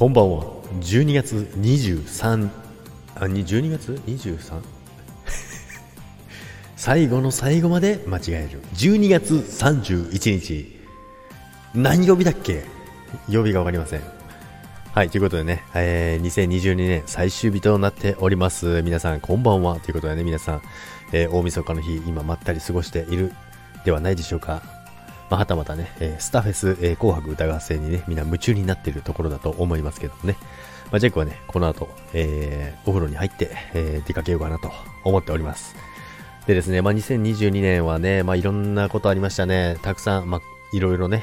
こんばんは。12月23あに12月 23? 最後の最後まで間違える。12月31日。何曜日だっけ？曜日が分かりません。はいということでね、えー、2022年最終日となっております。皆さんこんばんは。ということでね皆さん、えー、大晦日の日今まったり過ごしているではないでしょうか。まあ、はたまたね、えー、スタフェス、えー、紅白歌合戦にね、みんな夢中になっているところだと思いますけどね。まあ、ジェイクはね、この後、えー、お風呂に入って、えー、出かけようかなと思っております。でですね、まあ、2022年はね、まあ、いろんなことありましたね。たくさん、まあ、いろいろね、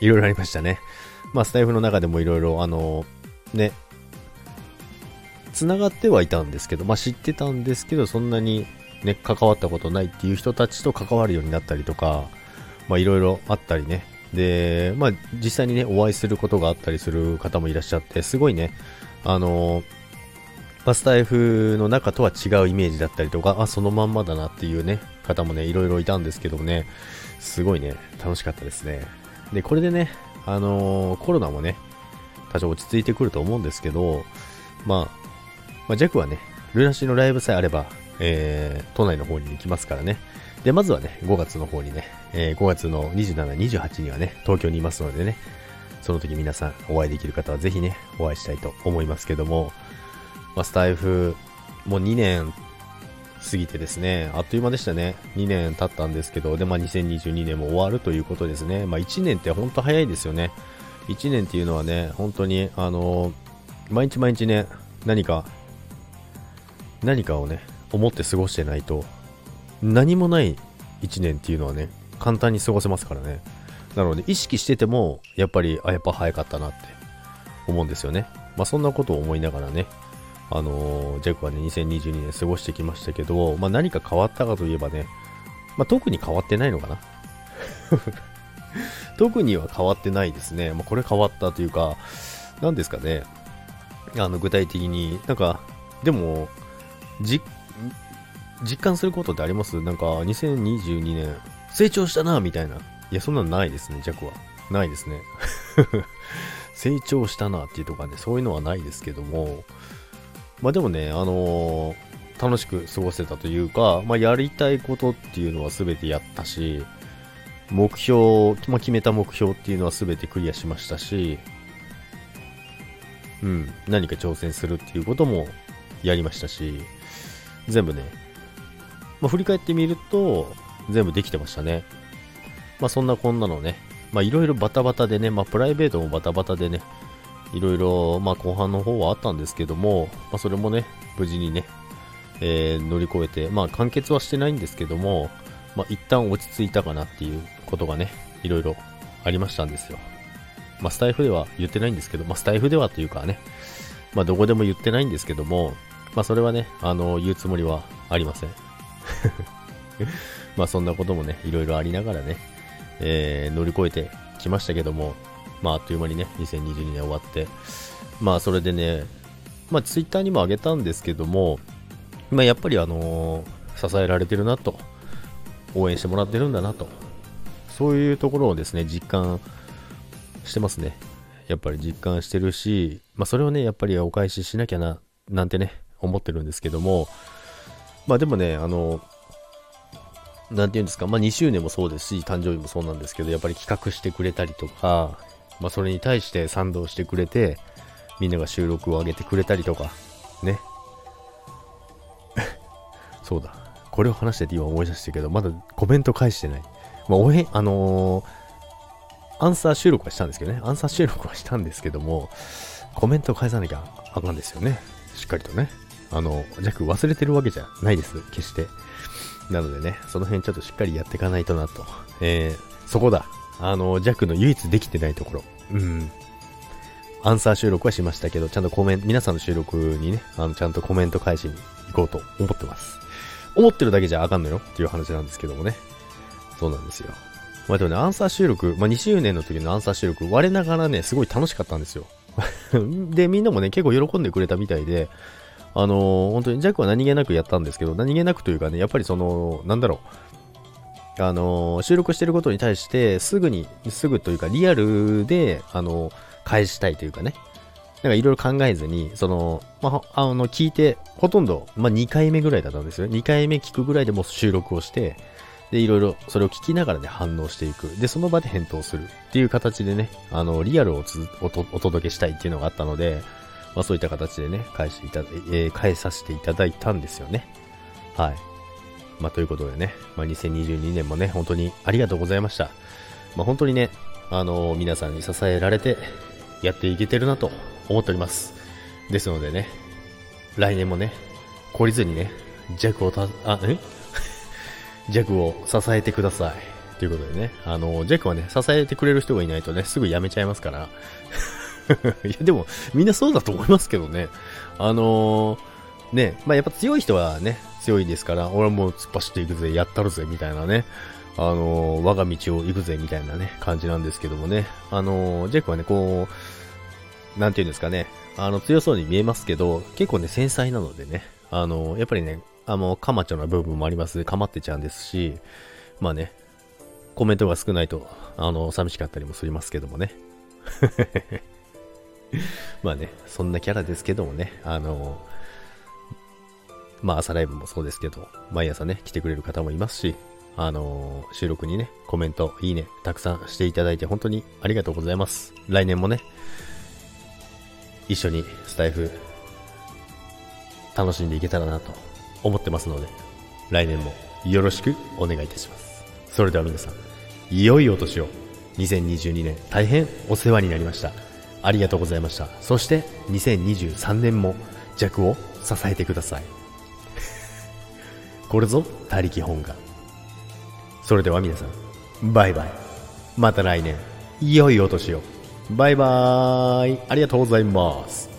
いろいろありましたね。まあ、スタイフの中でもいろいろ、あのー、ね、繋がってはいたんですけど、まあ、知ってたんですけど、そんなにね、関わったことないっていう人たちと関わるようになったりとか、まあいろいろあったりね。で、まあ実際にね、お会いすることがあったりする方もいらっしゃって、すごいね、あのバスタイフの中とは違うイメージだったりとか、あ、そのまんまだなっていうね、方もね、いろいろいたんですけどもね、すごいね、楽しかったですね。で、これでね、あのー、コロナもね、多少落ち着いてくると思うんですけど、まあ、まあ、ジャクはね、ルナシーのライブさえあれば、えー、都内の方に行きますからね。で、まずはね、5月の方にね、えー、5月の27、28にはね、東京にいますのでね、その時皆さんお会いできる方はぜひね、お会いしたいと思いますけども、まあ、スタイフ、もう2年過ぎてですね、あっという間でしたね。2年経ったんですけど、で、まあ、2022年も終わるということですね。まあ、1年って本当早いですよね。1年っていうのはね、本当に、あのー、毎日毎日ね、何か、何かをね、思って過ごしてないと、何もない1年っていうのはね、簡単に過ごせますからね。なので、意識してても、やっぱり、あ、やっぱ早かったなって思うんですよね。まあ、そんなことを思いながらね、あのー、ジェイクはね、2022年過ごしてきましたけど、まあ、何か変わったかといえばね、まあ、特に変わってないのかな 特には変わってないですね。まあ、これ変わったというか、何ですかね。あの、具体的に、なんか、でも、じ、実感することってあります？なんか、2022年、成長したな、みたいな。いや、そんなのないですね、弱は。ないですね。成長したなっていうとかね、そういうのはないですけども、まあでもね、あのー、楽しく過ごせたというか、まあやりたいことっていうのは全てやったし、目標、まあ、決めた目標っていうのは全てクリアしましたし、うん、何か挑戦するっていうこともやりましたし、全部ね、まあ、振り返ってみると、全部できてましたね。まあそんなこんなのね、まあいろいろバタバタでね、まあプライベートもバタバタでね、いろいろ、まあ後半の方はあったんですけども、まあそれもね、無事にね、えー、乗り越えて、まあ完結はしてないんですけども、まあ一旦落ち着いたかなっていうことがね、いろいろありましたんですよ。まあスタイフでは言ってないんですけど、まあスタイフではというかね、まあどこでも言ってないんですけども、まあそれはね、あの、言うつもりはありません。まあそんなこともね、いろいろありながらね、えー、乗り越えてきましたけども、まああっという間にね、2022年終わって、まあそれでね、まあツイッターにもあげたんですけども、まあやっぱりあのー、支えられてるなと、応援してもらってるんだなと、そういうところをですね、実感してますね。やっぱり実感してるし、まあそれをね、やっぱりお返ししなきゃな、なんてね、思ってるんですけども、まあでもね、あの、なんて言うんですか、まあ2周年もそうですし、誕生日もそうなんですけど、やっぱり企画してくれたりとか、まあそれに対して賛同してくれて、みんなが収録を上げてくれたりとか、ね。そうだ。これを話してて今思い出したけど、まだコメント返してない。まあ、おへ、あのー、アンサー収録はしたんですけどね。アンサー収録はしたんですけども、コメント返さなきゃあかんですよね。しっかりとね。あの、ジャック忘れてるわけじゃないです。決して。なのでね、その辺ちょっとしっかりやっていかないとなと。えー、そこだ。あの、ジャックの唯一できてないところ。うん。アンサー収録はしましたけど、ちゃんとコメント、皆さんの収録にね、あの、ちゃんとコメント返しに行こうと思ってます。思ってるだけじゃあかんのよっていう話なんですけどもね。そうなんですよ。まあでもね、アンサー収録、まあ2周年の時のアンサー収録、我ながらね、すごい楽しかったんですよ。で、みんなもね、結構喜んでくれたみたいで、あのー、本当にジャックは何気なくやったんですけど、何気なくというかね、やっぱりその、なんだろう、あのー、収録してることに対して、すぐに、すぐというか、リアルで、あのー、返したいというかね、なんかいろいろ考えずに、その、まあ、あの、聞いて、ほとんど、まあ、2回目ぐらいだったんですよ。2回目聞くぐらいでも収録をして、で、いろいろそれを聞きながらね、反応していく。で、その場で返答するっていう形でね、あの、リアルをお届けしたいっていうのがあったので、まあそういった形でね、返していただ、えー、返させていただいたんですよね。はい。まあということでね、まあ2022年もね、本当にありがとうございました。まあ本当にね、あのー、皆さんに支えられてやっていけてるなと思っております。ですのでね、来年もね、懲りずにね、弱をた、あ、え？ジャックを支えてください。ということでね、あの、ジャックはね、支えてくれる人がいないとね、すぐ辞めちゃいますから。いや、でも、みんなそうだと思いますけどね。あのー、ね、まあ、やっぱ強い人はね、強いですから、俺はもう突っ走っていくぜ、やったるぜ、みたいなね。あのー、我が道を行くぜ、みたいなね、感じなんですけどもね。あのー、ジャックはね、こう、なんていうんですかね、あの、強そうに見えますけど、結構ね、繊細なのでね、あの、やっぱりね、あの、カマチョな部分もあります。かまってちゃうんですし、まあね、コメントが少ないと、あの、寂しかったりもしますけどもね。まあね、そんなキャラですけどもね、あの、まあ朝ライブもそうですけど、毎朝ね、来てくれる方もいますし、あの収録にね、コメント、いいね、たくさんしていただいて本当にありがとうございます。来年もね、一緒にスタイフ、楽しんでいけたらなと思ってますので、来年もよろしくお願いいたします。それでは皆さん、良いお年を。2022年大変お世話になりました。ありがとうございました。そして2023年も弱を支えてください。これぞ他力本願。それでは皆さん、バイバイ。また来年、良いお年を。バイバーイ。ありがとうございます。